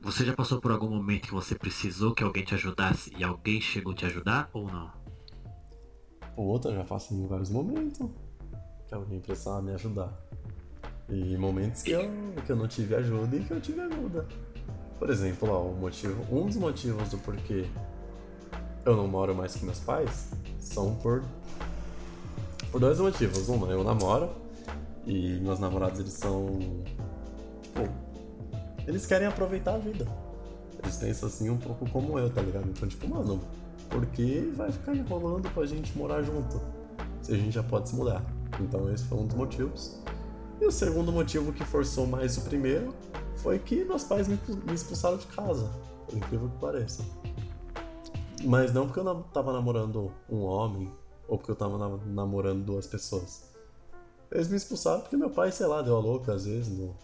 Você já passou por algum momento que você precisou que alguém te ajudasse e alguém chegou te ajudar ou não? Outra, já passei em vários momentos que alguém precisava me ajudar. E momentos que eu, que eu não tive ajuda e que eu tive ajuda. Por exemplo, ó, motivo, um dos motivos do porquê eu não moro mais com meus pais são por, por dois motivos. Um, eu namoro e meus namorados eles são. Tipo, eles querem aproveitar a vida. Eles pensam assim um pouco como eu, tá ligado? Então, tipo, mano, por que vai ficar enrolando pra gente morar junto? Se a gente já pode se mudar. Então esse foi um dos motivos. E o segundo motivo que forçou mais o primeiro foi que meus pais me, expulsaram de casa, por incrível que pareça. Mas não porque eu tava namorando um homem ou porque eu tava namorando duas pessoas. Eles me expulsaram porque meu pai, sei lá, deu a louca às vezes. No...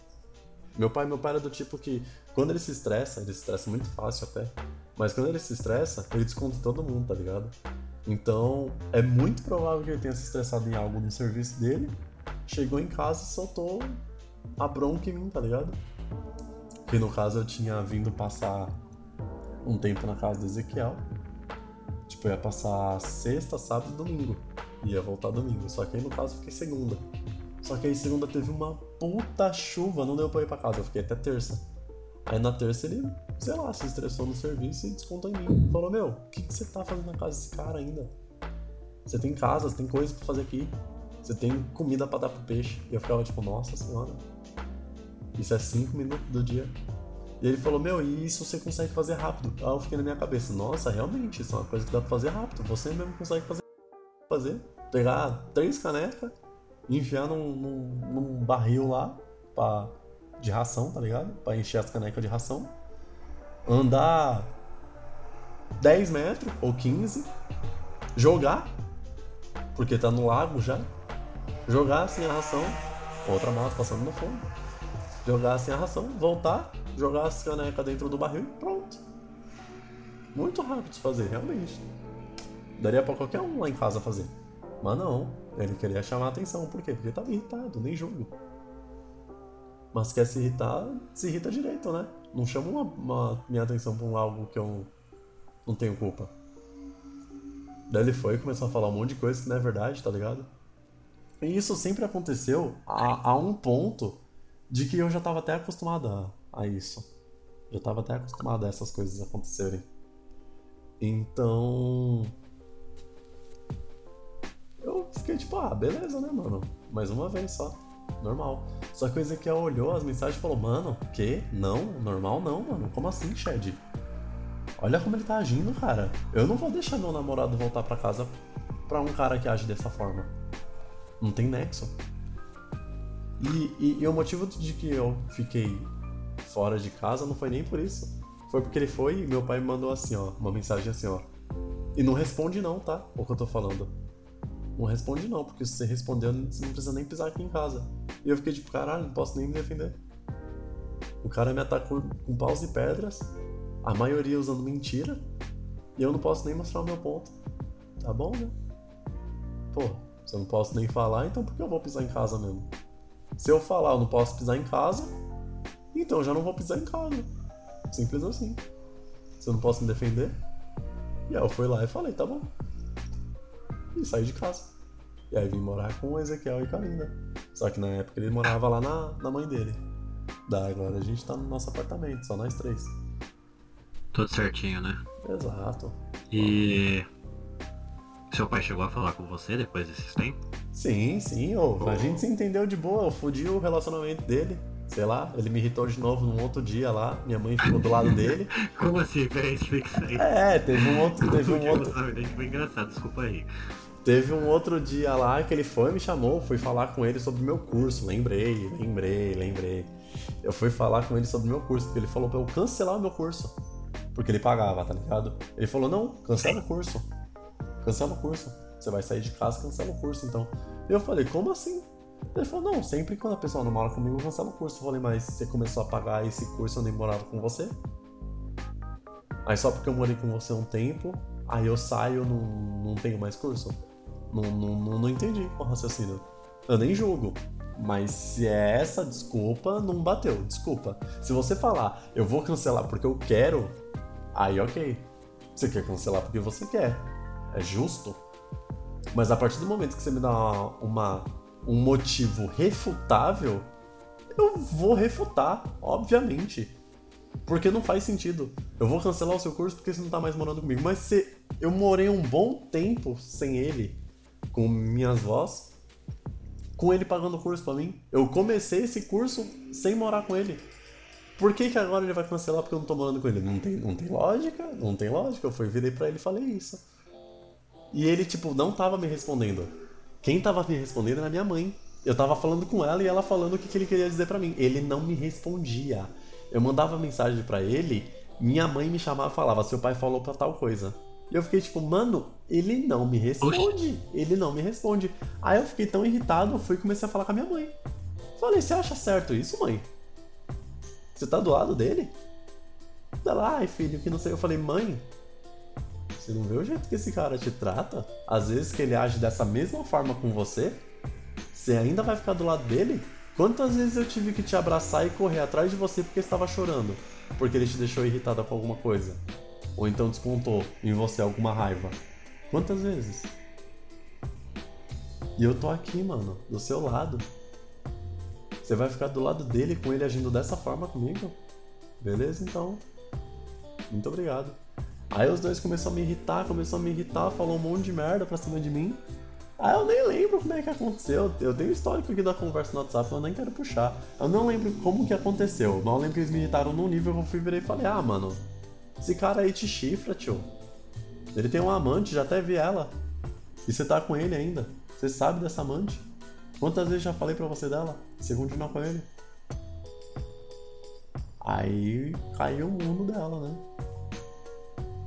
Meu pai, meu pai era do tipo que quando ele se estressa, ele se estressa muito fácil até. Mas quando ele se estressa, ele desconta todo mundo, tá ligado? Então, é muito provável que ele tenha se estressado em algo no serviço dele, chegou em casa e soltou a bronca em mim, tá ligado? Que no caso eu tinha vindo passar um tempo na casa do Ezequiel. Tipo, eu ia passar sexta, sábado e domingo. Ia voltar domingo. Só que aí no caso eu fiquei segunda. Só que aí segunda teve uma puta chuva, não deu pra ir pra casa, eu fiquei até terça. Aí na terça ele, sei lá, se estressou no serviço e descontou em mim. Falou, meu, o que, que você tá fazendo na casa desse cara ainda? Você tem casa, você tem coisas pra fazer aqui. Você tem comida pra dar pro peixe. E eu ficava tipo, nossa senhora. Isso é cinco minutos do dia. E ele falou, meu, e isso você consegue fazer rápido. Aí eu fiquei na minha cabeça, nossa, realmente, isso é uma coisa que dá pra fazer rápido. Você mesmo consegue fazer. fazer. Pegar três canecas, enfiar num, num, num barril lá pra, de ração, tá ligado? Pra encher as canecas de ração. Andar 10 metros ou 15. Jogar. Porque tá no lago já. Jogar assim a ração. Outra moto passando no fundo jogar assim a ração, voltar, jogar as canecas dentro do barril e pronto. Muito rápido de fazer, realmente. Daria pra qualquer um lá em casa fazer. Mas não, ele queria chamar a atenção. Por quê? Porque tava irritado, nem julgo. Mas quer se irritar, se irrita direito, né? Não chama uma, uma, minha atenção por algo que eu não tenho culpa. Daí ele foi e começou a falar um monte de coisa que não é verdade, tá ligado? E isso sempre aconteceu a, a um ponto de que eu já estava até acostumado a, a isso. Já estava até acostumado a essas coisas acontecerem. Então. Fiquei tipo, ah, beleza, né, mano? Mais uma vez só. Normal. Só que o Ezequiel olhou as mensagens e falou, mano, que? Não, normal não, mano. Como assim, Shed? Olha como ele tá agindo, cara. Eu não vou deixar meu namorado voltar para casa pra um cara que age dessa forma. Não tem nexo. E, e, e, o motivo de que eu fiquei fora de casa não foi nem por isso. Foi porque ele foi e meu pai me mandou assim, ó, uma mensagem assim, ó. E não responde não, tá? O que eu tô falando. Não responde não, porque se você responder, você não precisa nem pisar aqui em casa. E eu fiquei tipo, caralho, não posso nem me defender. O cara me atacou com paus e pedras, a maioria usando mentira, e eu não posso nem mostrar o meu ponto. Tá bom, né? Pô, se eu não posso nem falar, então por que eu vou pisar em casa mesmo? Se eu falar eu não posso pisar em casa, então eu já não vou pisar em casa. Simples assim. Se eu não posso me defender. E aí eu fui lá e falei, tá bom. E saí de casa. E aí vim morar com o Ezequiel e com a Linda. Só que na época ele morava lá na, na mãe dele. Daí agora a gente tá no nosso apartamento, só nós três. Tudo certinho, né? Exato. E. Seu pai chegou a falar com você depois desses tempos? Sim, sim, oh, oh. a gente se entendeu de boa, eu fudi o relacionamento dele. Sei lá, ele me irritou de novo num outro dia lá, minha mãe ficou do lado dele. Como assim? Peraí, explica isso aí. É, teve um outro. Teve um outro... Foi engraçado, desculpa aí. Teve um outro dia lá que ele foi me chamou, fui falar com ele sobre o meu curso. Lembrei, lembrei, lembrei. Eu fui falar com ele sobre o meu curso, porque ele falou pra eu cancelar o meu curso. Porque ele pagava, tá ligado? Ele falou, não, cancela o curso. Cancela o curso. Você vai sair de casa cancela o curso, então. Eu falei, como assim? Ele falou, não, sempre quando a pessoa não mora comigo, cancela o curso. Eu falei, mas você começou a pagar esse curso eu nem morava com você? Aí só porque eu morei com você um tempo, aí eu saio e não, não tenho mais curso? Não, não, não, não entendi o raciocínio. Eu nem julgo. Mas se é essa desculpa, não bateu. Desculpa. Se você falar, eu vou cancelar porque eu quero, aí ok. Você quer cancelar porque você quer. É justo. Mas a partir do momento que você me dá uma, uma um motivo refutável, eu vou refutar, obviamente. Porque não faz sentido. Eu vou cancelar o seu curso porque você não tá mais morando comigo. Mas se eu morei um bom tempo sem ele, com minhas vós, com ele pagando o curso para mim. Eu comecei esse curso sem morar com ele. Por que, que agora ele vai cancelar porque eu não tô morando com ele? Não tem, não tem lógica, não tem lógica. Eu fui, virei pra ele e falei isso. E ele, tipo, não tava me respondendo. Quem tava me respondendo era minha mãe. Eu tava falando com ela e ela falando o que, que ele queria dizer para mim. Ele não me respondia. Eu mandava mensagem para ele, minha mãe me chamava e falava: seu pai falou pra tal coisa. E eu fiquei tipo, mano, ele não me responde. Ele não me responde. Aí eu fiquei tão irritado, eu fui e comecei a falar com a minha mãe. Falei, você acha certo isso, mãe? Você tá do lado dele? Ela, ai filho, que não sei. Eu falei, mãe, você não vê o jeito que esse cara te trata? Às vezes que ele age dessa mesma forma com você? Você ainda vai ficar do lado dele? Quantas vezes eu tive que te abraçar e correr atrás de você porque estava chorando? Porque ele te deixou irritada com alguma coisa? Ou então descontou em você alguma raiva? Quantas vezes? E eu tô aqui, mano, do seu lado. Você vai ficar do lado dele com ele agindo dessa forma comigo? Beleza, então. Muito obrigado. Aí os dois começaram a me irritar, começou a me irritar, falou um monte de merda pra cima de mim. Ah, eu nem lembro como é que aconteceu. Eu tenho histórico aqui da conversa no WhatsApp, eu nem quero puxar. Eu não lembro como que aconteceu. Mas eu lembro que eles me irritaram num nível, eu fui virar e falei, ah, mano, esse cara aí te chifra, tio. Ele tem um amante, já até vi ela. E você tá com ele ainda. Você sabe dessa amante? Quantas vezes já falei pra você dela? Você continua com ele? Aí caiu o mundo dela, né?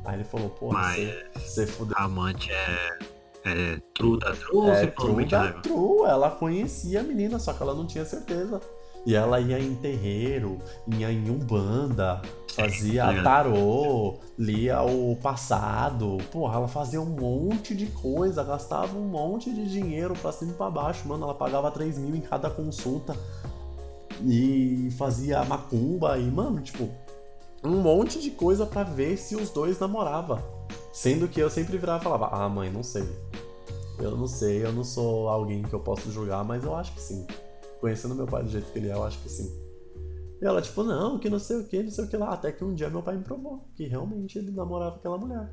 Aí ele falou, pô, você, você fudeu. Amante é é true da true é, true da true. Ela conhecia a menina, só que ela não tinha certeza. E ela ia em terreiro, ia em umbanda, fazia é, tarô, lia o passado. Porra, ela fazia um monte de coisa, gastava um monte de dinheiro pra cima e pra baixo. Mano, ela pagava 3 mil em cada consulta. E fazia macumba e, mano, tipo, um monte de coisa para ver se os dois namoravam. Sendo que eu sempre virava e falava, ah mãe, não sei. Eu não sei, eu não sou alguém que eu posso julgar, mas eu acho que sim. Conhecendo meu pai do jeito que ele é, eu acho que sim. E ela, tipo, não, que não sei o que, não sei o que lá. Até que um dia meu pai me provou que realmente ele namorava aquela mulher.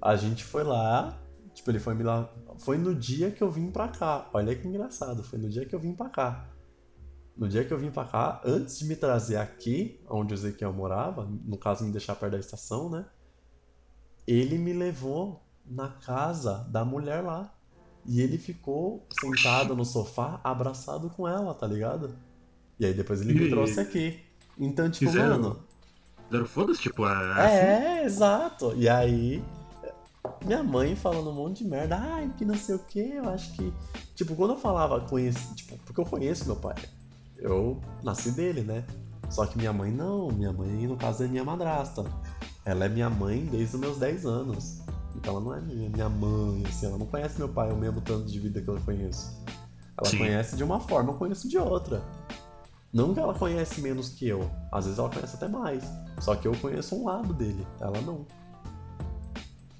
A gente foi lá, tipo, ele foi me lá. Foi no dia que eu vim pra cá. Olha que engraçado, foi no dia que eu vim pra cá. No dia que eu vim pra cá, antes de me trazer aqui, onde o Ezequiel morava, no caso me deixar perto da estação, né? Ele me levou na casa da mulher lá. E ele ficou sentado no sofá, abraçado com ela, tá ligado? E aí depois ele me trouxe aqui. Então, tipo, Fizeram... mano. Fizeram foda-se, tipo, é. É, assim? exato. E aí. Minha mãe falando um monte de merda, ai, que não sei o que, eu acho que. Tipo, quando eu falava conheci, tipo, porque eu conheço meu pai. Eu nasci dele, né? Só que minha mãe não, minha mãe, no caso, é minha madrasta. Ela é minha mãe desde os meus 10 anos. Então ela não é minha, minha mãe, assim, ela não conhece meu pai o mesmo tanto de vida que eu conheço. Ela Sim. conhece de uma forma, eu conheço de outra. Não que ela conhece menos que eu, às vezes ela conhece até mais. Só que eu conheço um lado dele, ela não.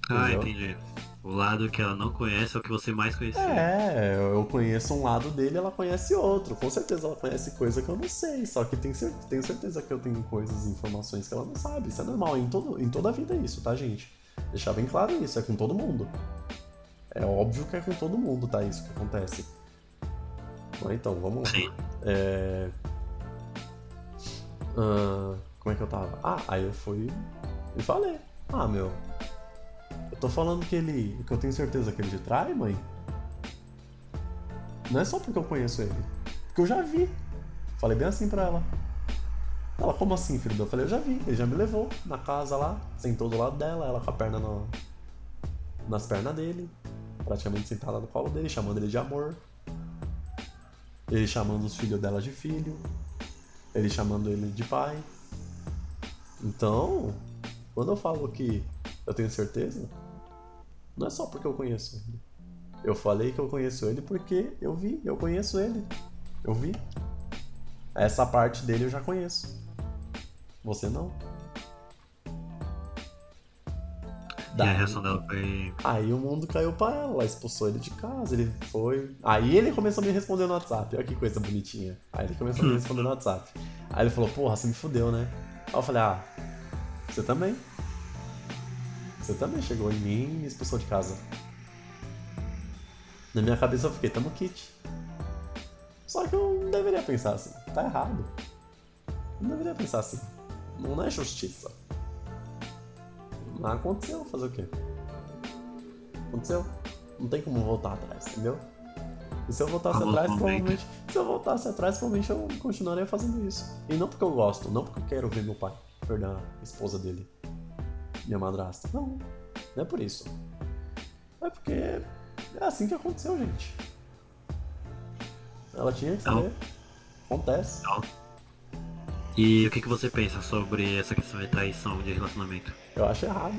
Ah, entendi. O lado que ela não conhece é o que você mais conhece. É, eu conheço um lado dele, ela conhece outro. Com certeza ela conhece coisa que eu não sei. Só que tenho, tenho certeza que eu tenho coisas, informações que ela não sabe. Isso é normal. Em, todo, em toda a vida é isso, tá, gente? Deixar bem claro isso, é com todo mundo. É óbvio que é com todo mundo, tá? Isso que acontece. Mas então, vamos lá. Sim. É... Uh, como é que eu tava? Ah, aí eu fui e falei. Ah, meu. Eu tô falando que ele. que eu tenho certeza que ele te trai, mãe. Não é só porque eu conheço ele. Porque eu já vi. Falei bem assim pra ela. Ela, como assim, filho? Eu falei, eu já vi, ele já me levou na casa lá, sentou do lado dela, ela com a perna no, nas pernas dele, praticamente sentada no colo dele, chamando ele de amor. Ele chamando os filhos dela de filho. Ele chamando ele de pai. Então, quando eu falo que eu tenho certeza, não é só porque eu conheço ele. Eu falei que eu conheço ele porque eu vi, eu conheço ele. Eu vi. Essa parte dele eu já conheço. Você não. A reação dela foi. Aí o mundo caiu pra ela, ela expulsou ele de casa, ele foi. Aí ele começou a me responder no WhatsApp, olha que coisa bonitinha. Aí ele começou a me responder no WhatsApp. Aí ele falou, porra, você me fudeu, né? Aí eu falei, ah, você também. Você também chegou em mim e me expulsou de casa. Na minha cabeça eu fiquei, tamo kit. Só que eu não deveria pensar assim. Tá errado. Não deveria pensar assim. Não é justiça. Mas aconteceu, fazer o quê? Aconteceu. Não tem como voltar atrás, entendeu? E se eu voltasse atrás, provavelmente. Se eu voltasse atrás, provavelmente eu continuaria fazendo isso. E não porque eu gosto, não porque eu quero ver meu pai perder a esposa dele. Minha madrasta. Não. Não é por isso. É porque é assim que aconteceu, gente. Ela tinha que Não. saber. Acontece. E o que, que você pensa sobre essa questão de traição de relacionamento? Eu acho errado.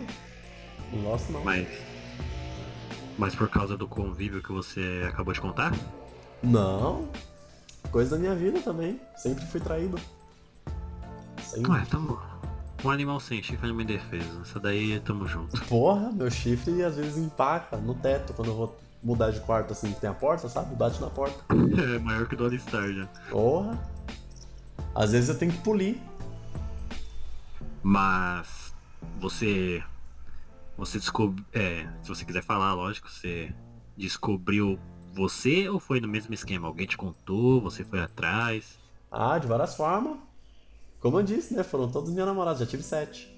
Não gosto não. Mas. Mas por causa do convívio que você acabou de contar? Não. Coisa da minha vida também. Sempre fui traído. Sempre. Ué, tamo. Um animal sem chifre é uma defesa. Essa daí tamo junto. Porra, meu chifre às vezes empaca no teto quando eu vou mudar de quarto assim, que tem a porta, sabe? Bate na porta. É maior que o do Alistar já. Porra. Às vezes eu tenho que polir. Mas você. Você descobriu. É, se você quiser falar, lógico, você descobriu você ou foi no mesmo esquema? Alguém te contou, você foi atrás? Ah, de várias formas. Como eu disse, né? Foram todos minha namorada, já tive sete.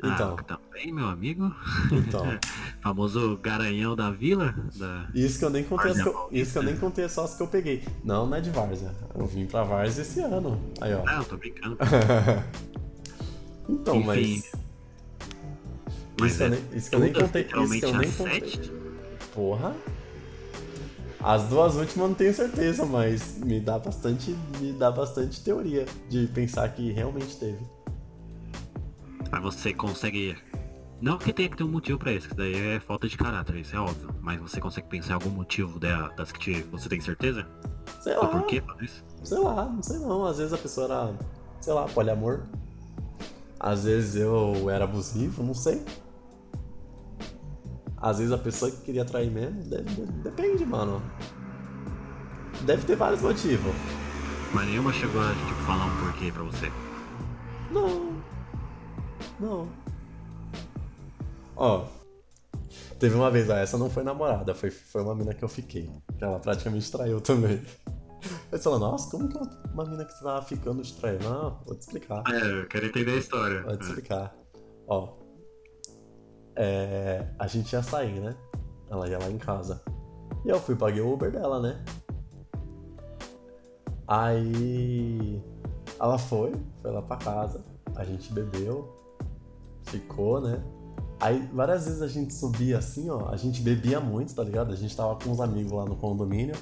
Tá. Então. Ah, também, meu amigo. Então. Famoso garanhão da vila? Da... Isso que eu nem contei as que eu, Várzea isso que eu nem contei só as que eu peguei. Não, não é de Várzea. Eu vim pra Várzea esse ano. Aí, ó. Não, tô brincando. Então, Enfim. mas. Mas isso, que eu é nem, isso que eu nem contei. Isso que eu nem contei. sete? Porra. As duas últimas eu não tenho certeza, mas me dá bastante, me dá bastante teoria de pensar que realmente teve. Mas você consegue. Não que tenha que ter um motivo pra isso, que daí é falta de caráter, isso é óbvio. Mas você consegue pensar em algum motivo das que te- você tem certeza? Sei lá. por quê isso? Sei lá, não sei não. Às vezes a pessoa era, sei lá, poliamor. Às vezes eu era abusivo, não sei. Às vezes a pessoa que queria trair mesmo, deve- deve- depende, mano. Deve ter vários motivos. Mas nenhuma chegou a tipo, falar um porquê pra você. Não. Não. Ó. Teve uma vez, ah, essa não foi namorada, foi, foi uma mina que eu fiquei. Que ela praticamente traiu também. Aí você fala, nossa, como que uma mina que você tava ficando te traiu? Não, vou te explicar. É, eu quero entender a história. Vou te explicar. Ó. É, a gente ia sair, né? Ela ia lá em casa. E eu fui paguei o Uber dela, né? Aí ela foi, foi lá pra casa, a gente bebeu, ficou, né? Aí várias vezes a gente subia assim, ó, a gente bebia muito, tá ligado? A gente tava com uns amigos lá no condomínio.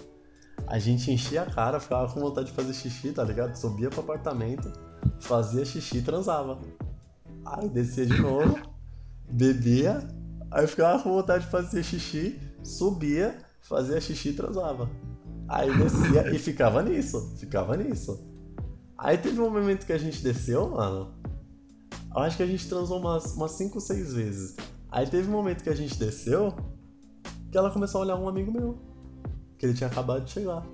A gente enchia a cara, ficava com vontade de fazer xixi, tá ligado? Subia pro apartamento, fazia xixi e transava. Aí descia de novo, bebia, aí ficava com vontade de fazer xixi, subia, fazia xixi e transava. Aí descia e ficava nisso, ficava nisso. Aí teve um momento que a gente desceu, mano. Eu acho que a gente transou umas 5 ou 6 vezes. Aí teve um momento que a gente desceu que ela começou a olhar um amigo meu. Que ele tinha acabado de chegar.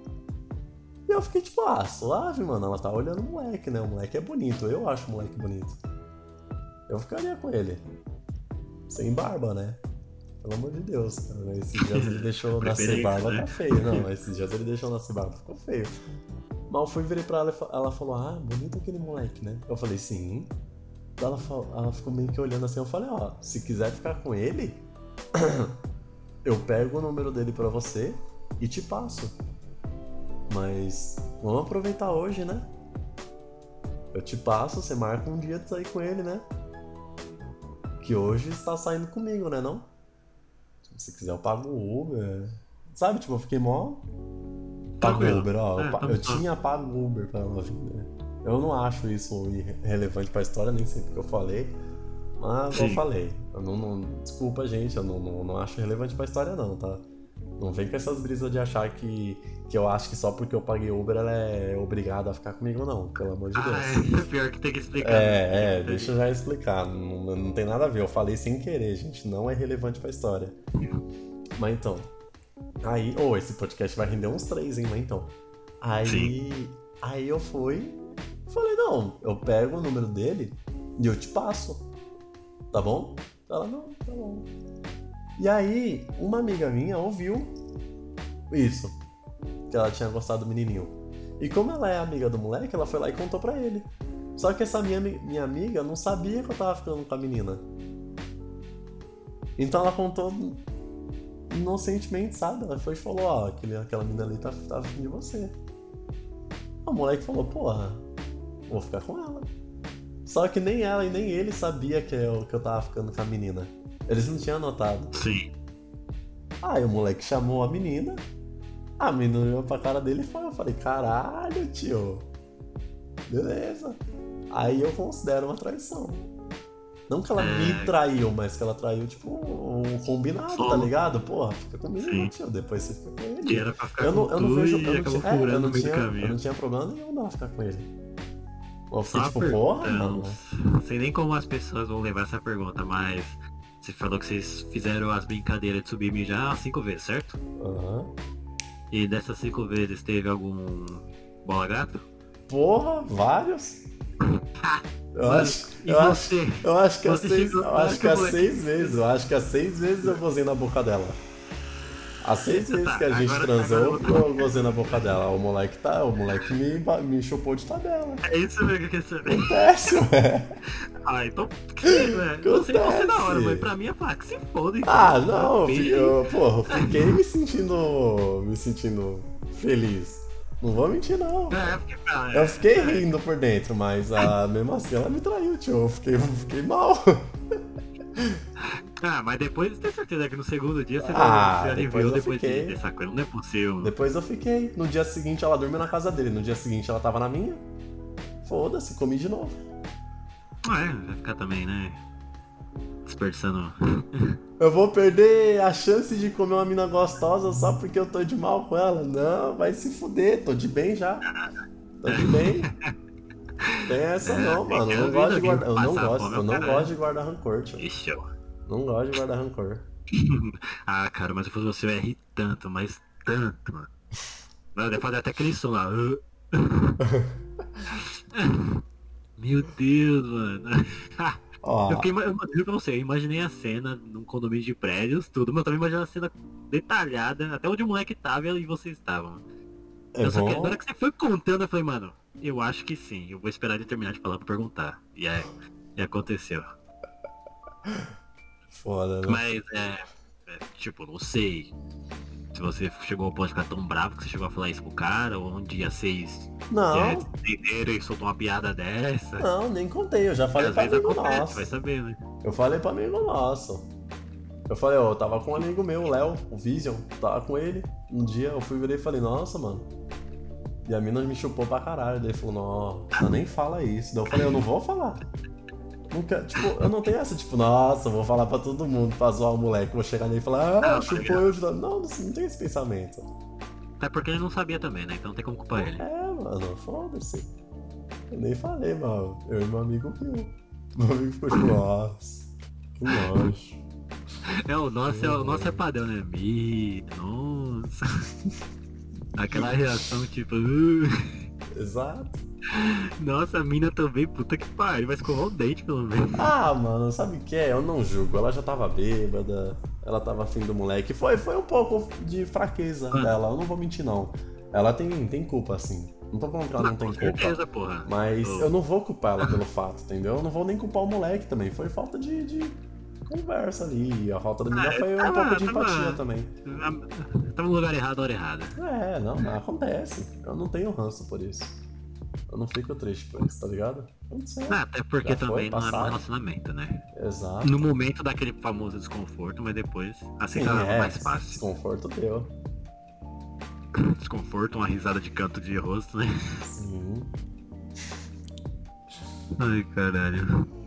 E eu fiquei tipo, ah, suave, mano. Ela tá olhando o moleque, né? O moleque é bonito. Eu acho o moleque bonito. Eu ficaria com ele. Sem barba, né? Pelo amor de Deus, cara. Esses dias ele deixou nascer barba, né? tá feio. Não, esses dias ele deixou nascer barba, ficou feio. Mal fui, virei pra ela e ela falou, ah, bonito aquele moleque, né? Eu falei, sim. Ela, ela ficou meio que olhando assim, eu falei, ó, se quiser ficar com ele, eu pego o número dele pra você e te passo. Mas vamos aproveitar hoje, né? Eu te passo, você marca um dia de sair com ele, né? Que hoje está saindo comigo, né não? Se quiser eu pago o Uber. Sabe, tipo, eu fiquei mó. Pago o. Uber, ó. É, eu, tá- eu tá. tinha pago o Uber pra ela vir, né? Eu não acho isso relevante pra história, nem sei porque eu falei. Mas eu falei. Eu não, não- desculpa, gente, eu não, não, não acho relevante pra história, não, tá? Não vem com essas brisas de achar que, que eu acho que só porque eu paguei Uber ela é obrigada a ficar comigo, não. Pelo amor de Deus. Ah, é pior que tem que explicar. É, é, deixa eu já explicar. Não, não tem nada a ver. Eu falei sem querer, gente. Não é relevante pra história. Mas então. Aí. Ô, oh, esse podcast vai render uns três, hein? Mas então. Aí. Sim. Aí eu fui. Falei, não, eu pego o número dele e eu te passo. Tá bom? Ela, não, tá bom. E aí, uma amiga minha ouviu isso. Que ela tinha gostado do menininho. E como ela é amiga do moleque, ela foi lá e contou pra ele. Só que essa minha, minha amiga não sabia que eu tava ficando com a menina. Então ela contou inocentemente, sabe? Ela foi e falou, ó, aquele, aquela menina ali tá, tá afim de você. O moleque falou, porra, vou ficar com ela. Só que nem ela e nem ele sabia que eu, que eu tava ficando com a menina. Eles não tinham notado. Sim. Aí o moleque chamou a menina. A menina olhou pra cara dele e falou, eu falei, caralho, tio. Beleza. Aí eu considero uma traição. Não que ela é... me traiu, mas que ela traiu, tipo, um combinado, tá ligado? Porra, fica comigo, Sim. tio. Depois você fica com ele. era pra ficar eu não, eu não vejo. Eu não, tinha, é, eu, não tinha, eu não tinha problema nenhum não ficar com ele. Eu fiquei tipo, porra, mano. Não sei nem como as pessoas vão levar essa pergunta, mas você falou que vocês fizeram as brincadeiras de subir e já cinco vezes, certo? Aham. Uhum. E dessas cinco vezes teve algum bola gato? Porra, vários. Eu acho, eu, acho, eu acho que há seis, eu acho que há seis vezes, eu acho que há seis vezes eu gozei na boca dela. As seis vezes tá, que a gente agora, transou, agora... eu gozei na boca dela. O moleque tá, o moleque me, me chupou de tabela. É isso mesmo que eu quero saber. Acontece, ué. Ah, então. Ué, não sei você da hora, mas pra mim é pá, que se foda. Então. Ah, não, eu, porra, eu fiquei me sentindo. me sentindo feliz. Não vou mentir, não. É, porque, é, eu fiquei rindo por dentro, mas a, mesmo assim ela me traiu, tio. Eu fiquei, eu fiquei mal. Ah, mas depois tem certeza que no segundo dia você ah, já depois, depois fiquei. de coisa. Não é possível. Depois eu fiquei. No dia seguinte ela dormiu na casa dele. No dia seguinte ela tava na minha. Foda-se, comi de novo. Ah, é, vai ficar também, né? Desperdiçando. eu vou perder a chance de comer uma mina gostosa só porque eu tô de mal com ela. Não, vai se fuder, tô de bem já. Tô de bem. Tem essa não, mano. Eu não gosto de guardar. Eu não gosto, eu não gosto de guardar rancor, tio. Ixi, não gosto de guardar rancor. ah, cara, mas se fosse você, eu ia rir tanto, mas tanto, mano. Mano, deve fazer até aquele som lá. Meu Deus, mano. Eu, fiquei, eu juro pra você, eu imaginei a cena num condomínio de prédios, tudo, mas eu também imaginei a cena detalhada, até onde o moleque tava e vocês estavam. É só que, na hora que você foi contando, eu falei, mano, eu acho que sim, eu vou esperar ele terminar de falar pra perguntar. E aí, e aconteceu. Foda, né? Mas é, é, Tipo, não sei. Se você chegou ao ponto de ficar tão bravo que você chegou a falar isso pro cara, ou um dia vocês não. É, entenderam e soltou uma piada dessa. Não, nem contei, eu já falei pra amigo acontece, nosso. Vai saber, né? Eu falei pra amigo nosso. Eu falei, ó, eu tava com um amigo meu, o Léo, o Vision, tava com ele. Um dia eu fui ver e falei, nossa, mano. E a mina me chupou pra caralho. Daí ele falou, não, nem fala isso. Daí eu falei, eu não vou falar. Nunca, tipo, eu não tenho essa, tipo, nossa, vou falar pra todo mundo pra zoar o moleque. Vou chegar nele e falar, ah, não, chupou eu de Não, não, não tem esse pensamento. Até porque ele não sabia também, né? Então não tem como culpar ele. É, mano, foda-se. Eu nem falei, mano. Eu e meu amigo viu. Meu amigo ficou tipo, nossa, que nojo. É, o nosso, é, o nosso é padrão, né? Mi, nossa. Aquela reação tipo. Uh. Exato. Nossa, a mina também, puta que pariu, vai escovar o dente pelo menos. Ah, mano, sabe o que é? Eu não julgo. Ela já tava bêbada, ela tava afim do moleque. Foi, foi um pouco de fraqueza ah. dela, eu não vou mentir não. Ela tem, tem culpa, assim. Não tô falando que ela não, não tem culpa. Certeza, porra. Mas oh. eu não vou culpar ela pelo fato, entendeu? Eu não vou nem culpar o moleque também. Foi falta de, de conversa ali. A falta da menina ah, foi um tava, pouco de empatia tava, também. Tava no lugar errado, hora errada. É, não, não acontece. Eu não tenho ranço por isso. Eu não fico triste por isso, tá ligado? Ah, até porque também não era um relacionamento, né? Exato. No momento daquele famoso desconforto, mas depois aceitava é, mais fácil. Desconforto deu. Desconforto, uma risada de canto de rosto, né? Sim. Ai, caralho.